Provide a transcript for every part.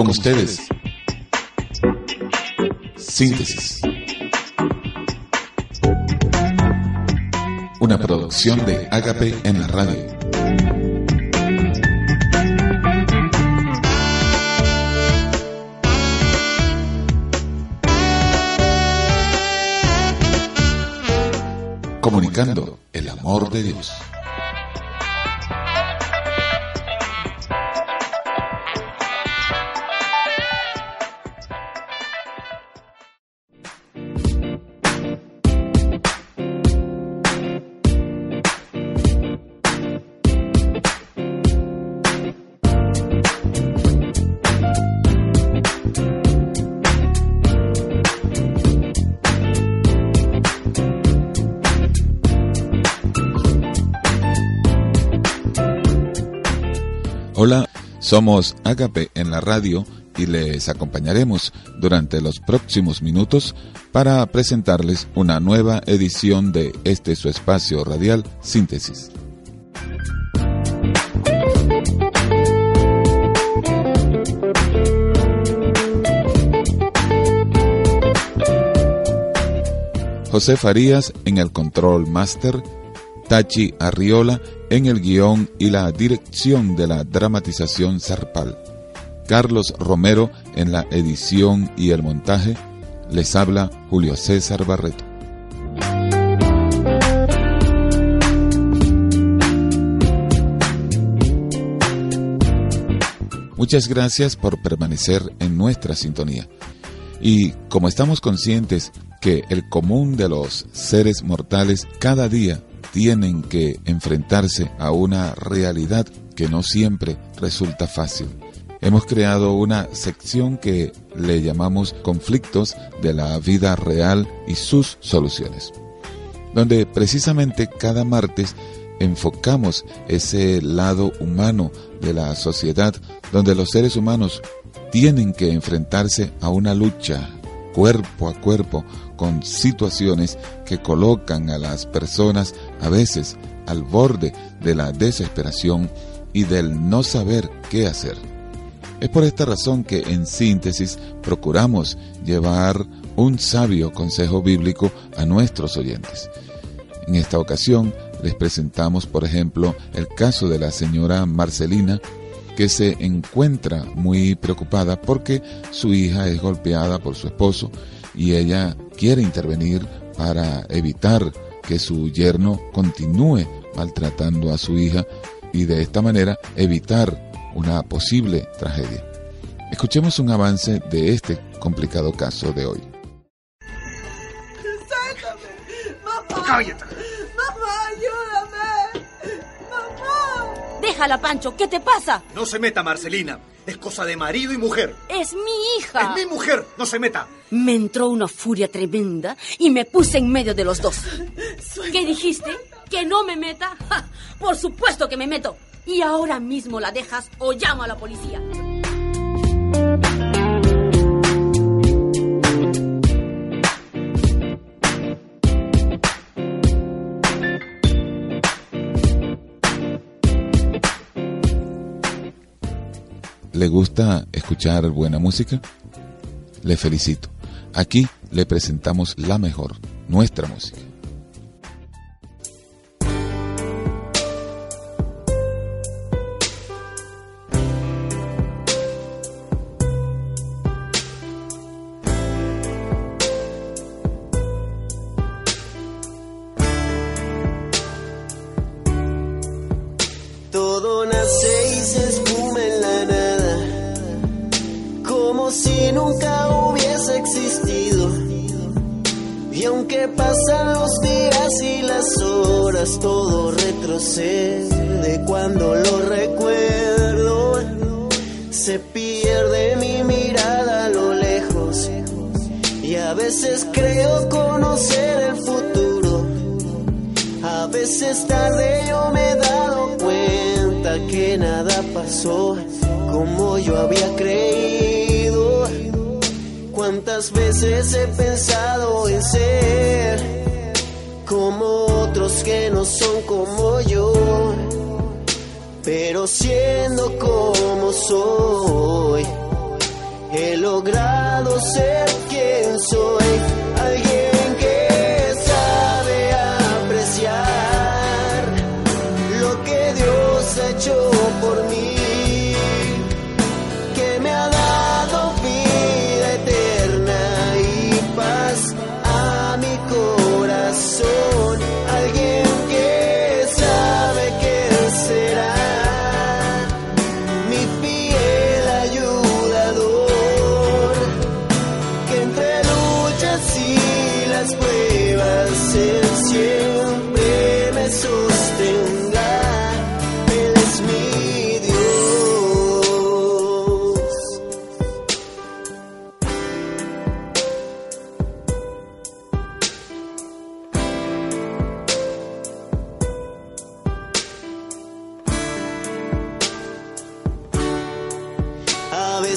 Con ustedes, Síntesis. Una producción de Agape en la radio. Comunicando el amor de Dios. Hola, somos Agape en la radio y les acompañaremos durante los próximos minutos para presentarles una nueva edición de este su espacio radial Síntesis. José Farías en el Control Master, Tachi Arriola en el guion y la dirección de la dramatización Zarpal. Carlos Romero en la edición y el montaje. Les habla Julio César Barreto. Muchas gracias por permanecer en nuestra sintonía. Y como estamos conscientes que el común de los seres mortales cada día tienen que enfrentarse a una realidad que no siempre resulta fácil. Hemos creado una sección que le llamamos conflictos de la vida real y sus soluciones, donde precisamente cada martes enfocamos ese lado humano de la sociedad donde los seres humanos tienen que enfrentarse a una lucha cuerpo a cuerpo con situaciones que colocan a las personas a veces al borde de la desesperación y del no saber qué hacer. Es por esta razón que en síntesis procuramos llevar un sabio consejo bíblico a nuestros oyentes. En esta ocasión les presentamos, por ejemplo, el caso de la señora Marcelina, que se encuentra muy preocupada porque su hija es golpeada por su esposo y ella quiere intervenir para evitar que su yerno continúe maltratando a su hija y de esta manera evitar una posible tragedia. Escuchemos un avance de este complicado caso de hoy. ¡Mamá! ¡Cállate! ¡Mamá, ayúdame! ¡Mamá! Déjala, Pancho, ¿qué te pasa? No se meta, Marcelina. Es cosa de marido y mujer. Es mi hija. Es mi mujer. No se meta. Me entró una furia tremenda y me puse en medio de los dos. ¿Qué dijiste? ¿Que no me meta? Por supuesto que me meto. Y ahora mismo la dejas o llamo a la policía. ¿Le gusta escuchar buena música? Le felicito. Aquí le presentamos la mejor, nuestra música. Retrocede cuando lo recuerdo. Se pierde mi mirada a lo lejos y a veces creo conocer el futuro. A veces tarde yo me he dado cuenta que nada pasó como yo había creído. Cuántas veces he pensado en ser como otros que no son como yo, pero siendo como soy, he logrado ser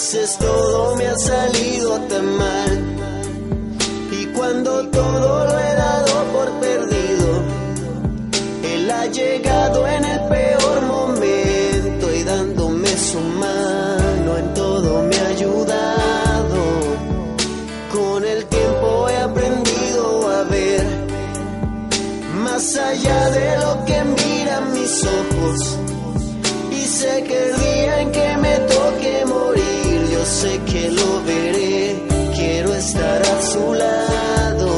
veces todo me ha salido tan mal. Y cuando todo lo he sé que lo veré. Quiero estar a su lado.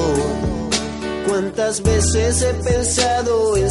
Cuántas veces he pensado en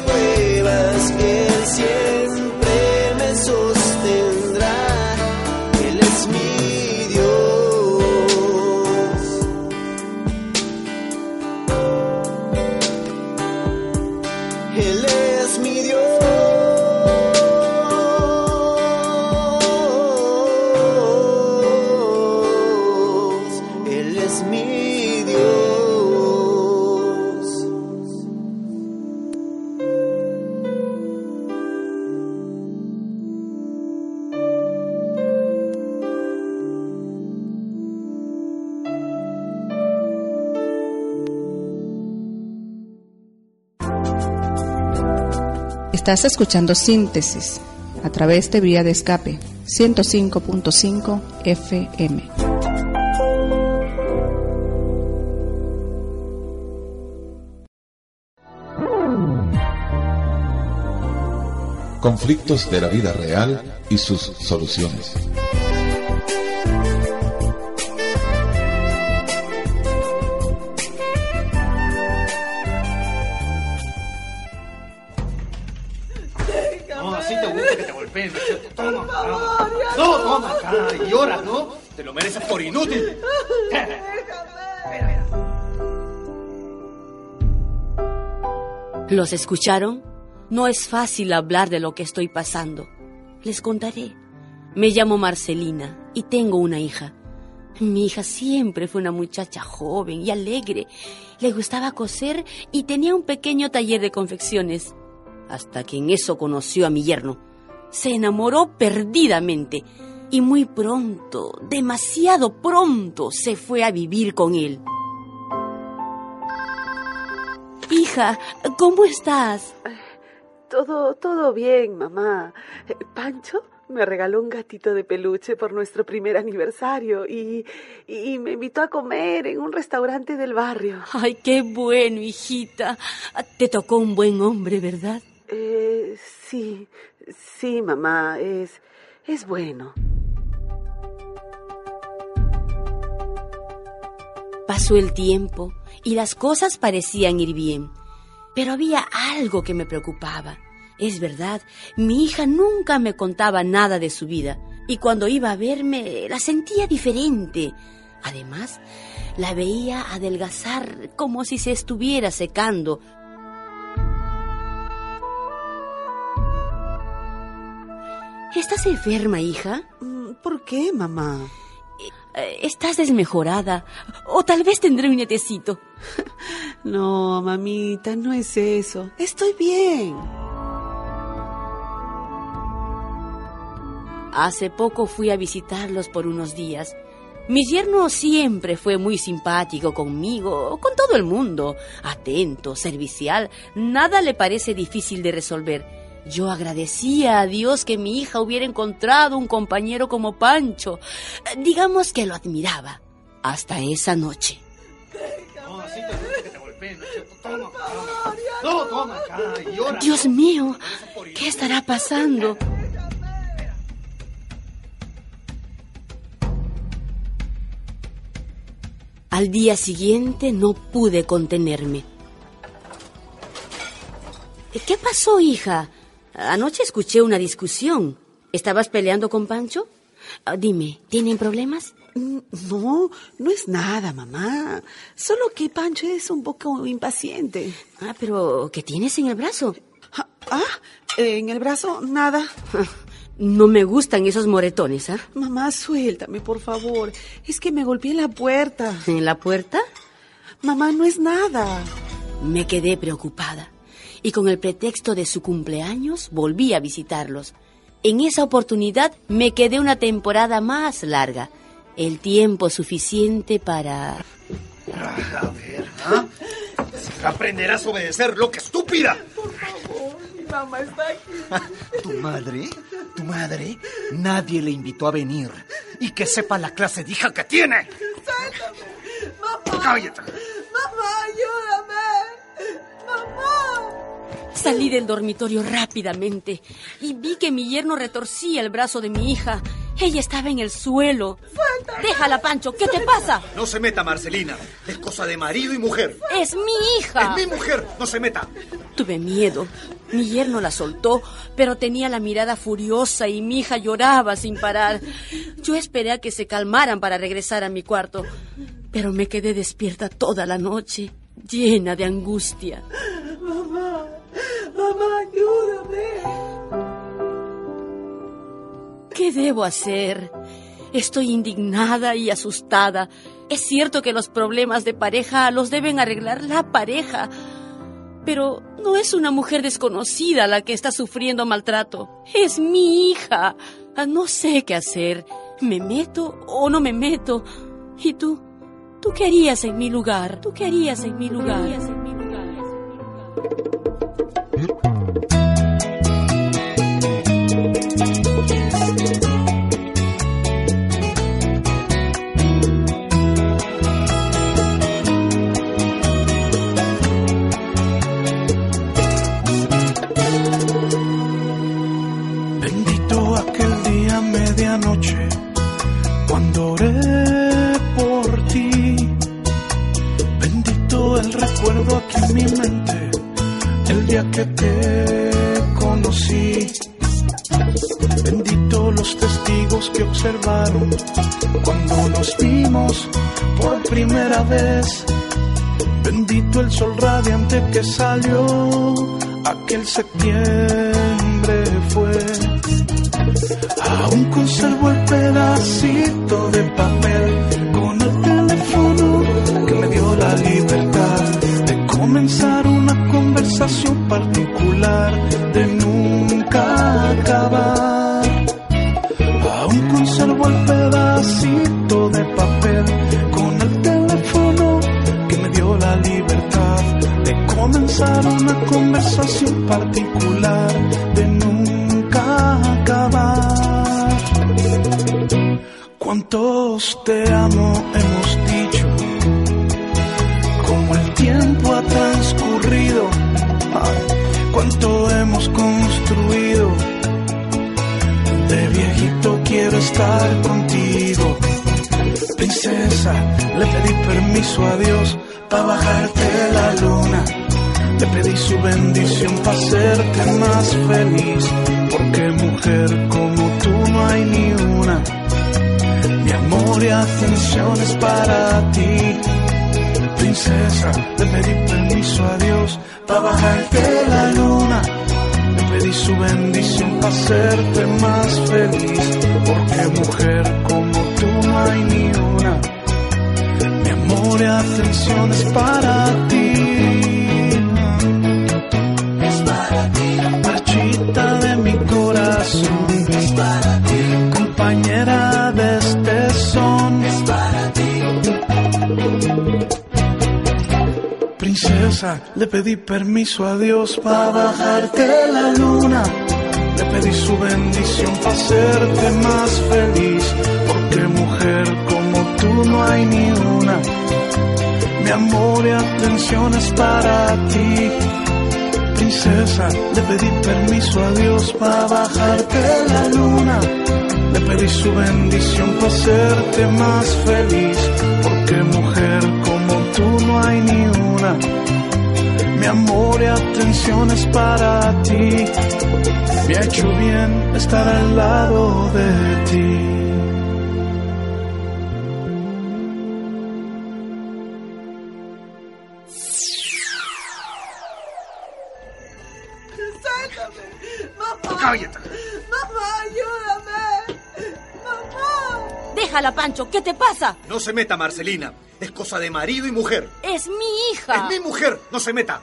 y las Estás escuchando Síntesis a través de Vía de Escape 105.5 FM. Conflictos de la vida real y sus soluciones. ¿Los escucharon? No es fácil hablar de lo que estoy pasando. Les contaré. Me llamo Marcelina y tengo una hija. Mi hija siempre fue una muchacha joven y alegre. Le gustaba coser y tenía un pequeño taller de confecciones. Hasta que en eso conoció a mi yerno. Se enamoró perdidamente y muy pronto, demasiado pronto, se fue a vivir con él. Hija, ¿cómo estás? Todo, todo bien, mamá. Pancho me regaló un gatito de peluche por nuestro primer aniversario y, y me invitó a comer en un restaurante del barrio. Ay, qué bueno, hijita. Te tocó un buen hombre, ¿verdad? Eh, sí, sí, mamá, es, es bueno. Pasó el tiempo y las cosas parecían ir bien, pero había algo que me preocupaba. Es verdad, mi hija nunca me contaba nada de su vida y cuando iba a verme la sentía diferente. Además, la veía adelgazar como si se estuviera secando. ¿Estás enferma, hija? Mm, ¿Por qué, mamá? Eh, ¿Estás desmejorada? O tal vez tendré un nietecito. No, mamita, no es eso. Estoy bien. Hace poco fui a visitarlos por unos días. Mi yerno siempre fue muy simpático conmigo, con todo el mundo, atento, servicial, nada le parece difícil de resolver. Yo agradecía a Dios que mi hija hubiera encontrado un compañero como Pancho. Digamos que lo admiraba. Hasta esa noche. Dios mío, ¿qué estará pasando? Al día siguiente no pude contenerme. ¿Qué pasó, hija? Anoche escuché una discusión. ¿Estabas peleando con Pancho? Ah, dime, ¿tienen problemas? Mm, no, no es nada, mamá. Solo que Pancho es un poco impaciente. Ah, pero ¿qué tienes en el brazo? Ah, ah en el brazo nada. No me gustan esos moretones, ¿ah? Mamá, suéltame, por favor. Es que me golpeé en la puerta. ¿En la puerta? Mamá, no es nada. Me quedé preocupada y con el pretexto de su cumpleaños volví a visitarlos. En esa oportunidad me quedé una temporada más larga, el tiempo suficiente para... a ver, ¿ah? Aprenderás a obedecer, loca estúpida. Por favor, mi mamá está aquí. ¿Tu madre? ¿Tu madre? Nadie le invitó a venir. Y que sepa la clase de hija que tiene. Suéltame. Mamá. Cállate. Salí del dormitorio rápidamente y vi que mi yerno retorcía el brazo de mi hija. Ella estaba en el suelo. Déjala, Pancho. ¿Qué te pasa? No se meta, Marcelina. Es cosa de marido y mujer. Es mi hija. Es mi mujer. No se meta. Tuve miedo. Mi yerno la soltó, pero tenía la mirada furiosa y mi hija lloraba sin parar. Yo esperé a que se calmaran para regresar a mi cuarto, pero me quedé despierta toda la noche, llena de angustia. Ayúdame. ¿Qué debo hacer? Estoy indignada y asustada. Es cierto que los problemas de pareja los deben arreglar la pareja, pero no es una mujer desconocida la que está sufriendo maltrato. Es mi hija. Ah, no sé qué hacer. ¿Me meto o no me meto? ¿Y tú? ¿Tú qué harías en mi lugar? ¿Tú qué harías en mi lugar? septiembre. Pedí permiso a Dios para bajarte la luna. Le pedí su bendición para hacerte más feliz. Porque mujer como tú no hay ni una. Mi amor y atención es para ti. Princesa, le pedí permiso a Dios para bajarte la luna. Le pedí su bendición para hacerte más feliz. Porque mujer como tú no hay ni una. Mi amor y atención es para ti. Es para ti. Marchita de mi corazón. Es para ti. Compañera de este son. Es para ti. Princesa, le pedí permiso a Dios para bajarte la luna. Le pedí su bendición para hacerte más feliz. Porque mujer como tú no hay ni una. Mi amor y atención es para ti. Princesa, le pedí permiso a Dios para bajarte la luna. Le pedí su bendición para hacerte más feliz. Porque mujer hay ni una. Mi amor y atención es para ti. Me ha hecho bien estar al lado de ti. ¡Mamá, ayúdame! ¡Mamá! Déjala, Pancho, ¿qué te pasa? No se meta, Marcelina. Es cosa de marido y mujer. Es mi hija. Es mi mujer. No se meta.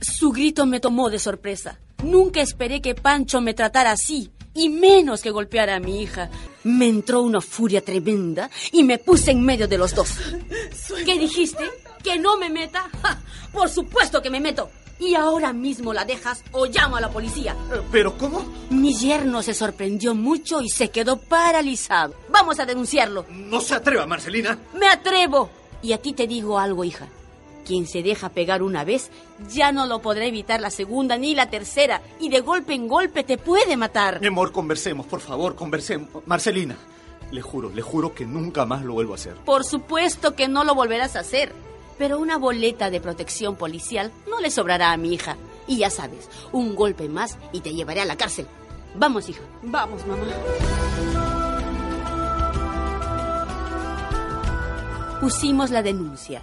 Su grito me tomó de sorpresa. Nunca esperé que Pancho me tratara así, y menos que golpeara a mi hija. Me entró una furia tremenda y me puse en medio de los dos. ¿Qué dijiste? ¿Que no me meta? ¡Ja! Por supuesto que me meto. Y ahora mismo la dejas o llamo a la policía. Eh, ¿Pero cómo? Mi yerno se sorprendió mucho y se quedó paralizado. Vamos a denunciarlo. No se atreva, Marcelina. Me atrevo. Y a ti te digo algo, hija. Quien se deja pegar una vez, ya no lo podrá evitar la segunda ni la tercera. Y de golpe en golpe te puede matar. Mi amor, conversemos, por favor, conversemos. Marcelina, le juro, le juro que nunca más lo vuelvo a hacer. Por supuesto que no lo volverás a hacer. Pero una boleta de protección policial no le sobrará a mi hija. Y ya sabes, un golpe más y te llevaré a la cárcel. Vamos, hija. Vamos, mamá. Pusimos la denuncia.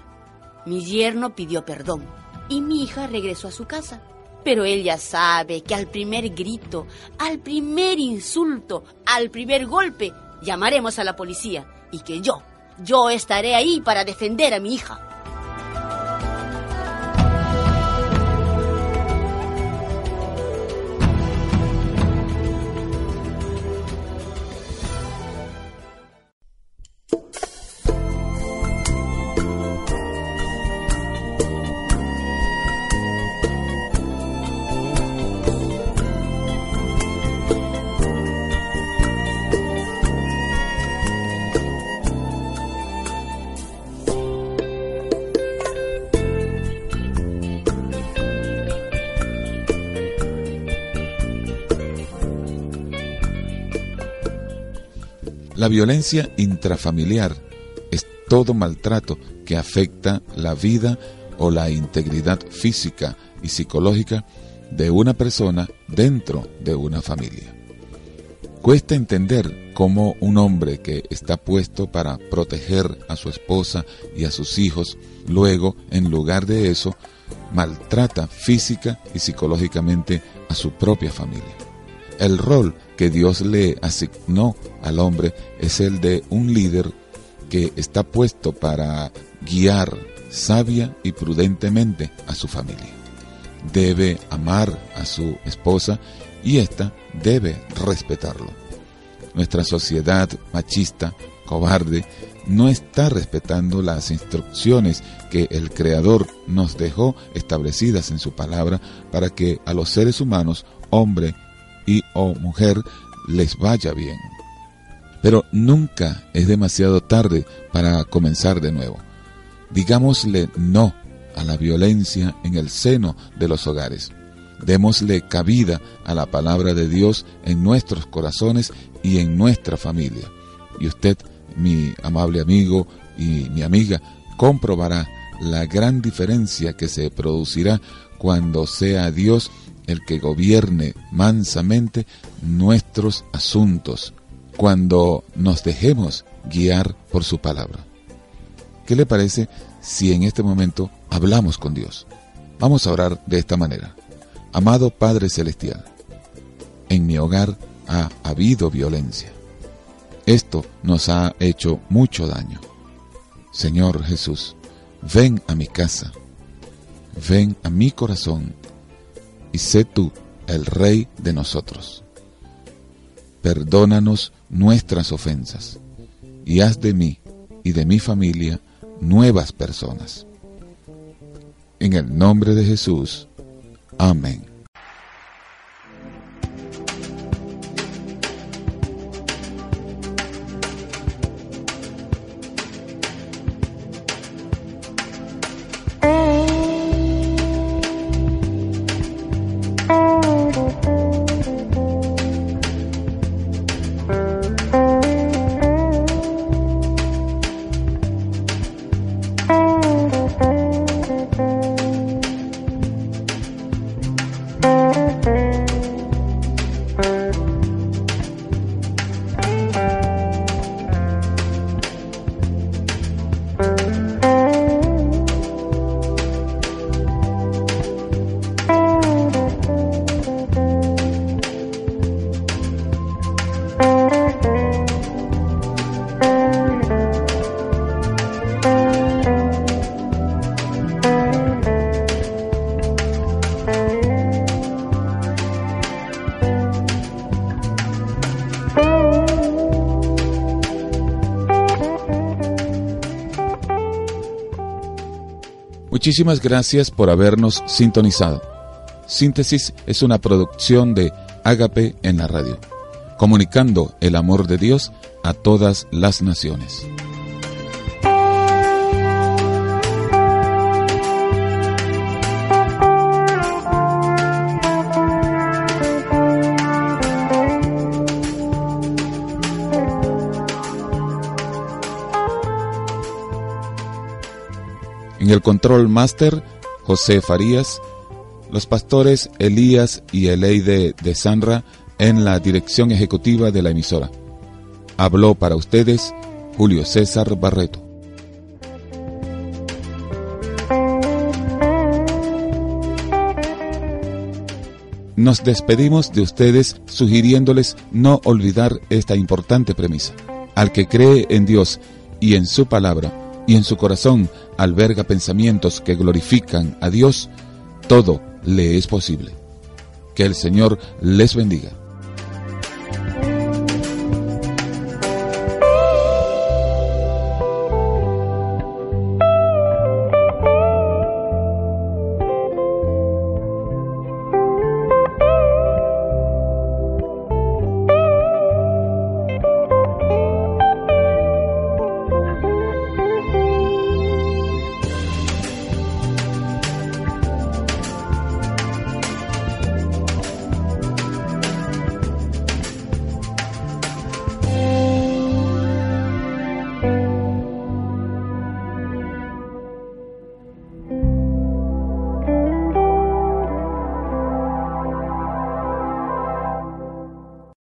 Mi yerno pidió perdón y mi hija regresó a su casa. Pero él ya sabe que al primer grito, al primer insulto, al primer golpe, llamaremos a la policía y que yo, yo estaré ahí para defender a mi hija. La violencia intrafamiliar es todo maltrato que afecta la vida o la integridad física y psicológica de una persona dentro de una familia. Cuesta entender cómo un hombre que está puesto para proteger a su esposa y a sus hijos, luego, en lugar de eso, maltrata física y psicológicamente a su propia familia. El rol que Dios le asignó al hombre es el de un líder que está puesto para guiar sabia y prudentemente a su familia. Debe amar a su esposa y ésta debe respetarlo. Nuestra sociedad machista, cobarde, no está respetando las instrucciones que el Creador nos dejó establecidas en su palabra para que a los seres humanos, hombre y o mujer, les vaya bien. Pero nunca es demasiado tarde para comenzar de nuevo. Digámosle no a la violencia en el seno de los hogares. Démosle cabida a la palabra de Dios en nuestros corazones y en nuestra familia. Y usted, mi amable amigo y mi amiga, comprobará la gran diferencia que se producirá cuando sea Dios el que gobierne mansamente nuestros asuntos, cuando nos dejemos guiar por su palabra. ¿Qué le parece si en este momento hablamos con Dios? Vamos a orar de esta manera. Amado Padre Celestial, en mi hogar ha habido violencia. Esto nos ha hecho mucho daño. Señor Jesús, ven a mi casa, ven a mi corazón y sé tú el Rey de nosotros. Perdónanos nuestras ofensas y haz de mí y de mi familia nuevas personas. En el nombre de Jesús. Amén. Muchísimas gracias por habernos sintonizado. Síntesis es una producción de Ágape en la radio, comunicando el amor de Dios a todas las naciones. En el control máster, José Farías, los pastores Elías y Eleide de Sanra en la dirección ejecutiva de la emisora. Habló para ustedes Julio César Barreto. Nos despedimos de ustedes sugiriéndoles no olvidar esta importante premisa. Al que cree en Dios y en su palabra, y en su corazón alberga pensamientos que glorifican a Dios, todo le es posible. Que el Señor les bendiga.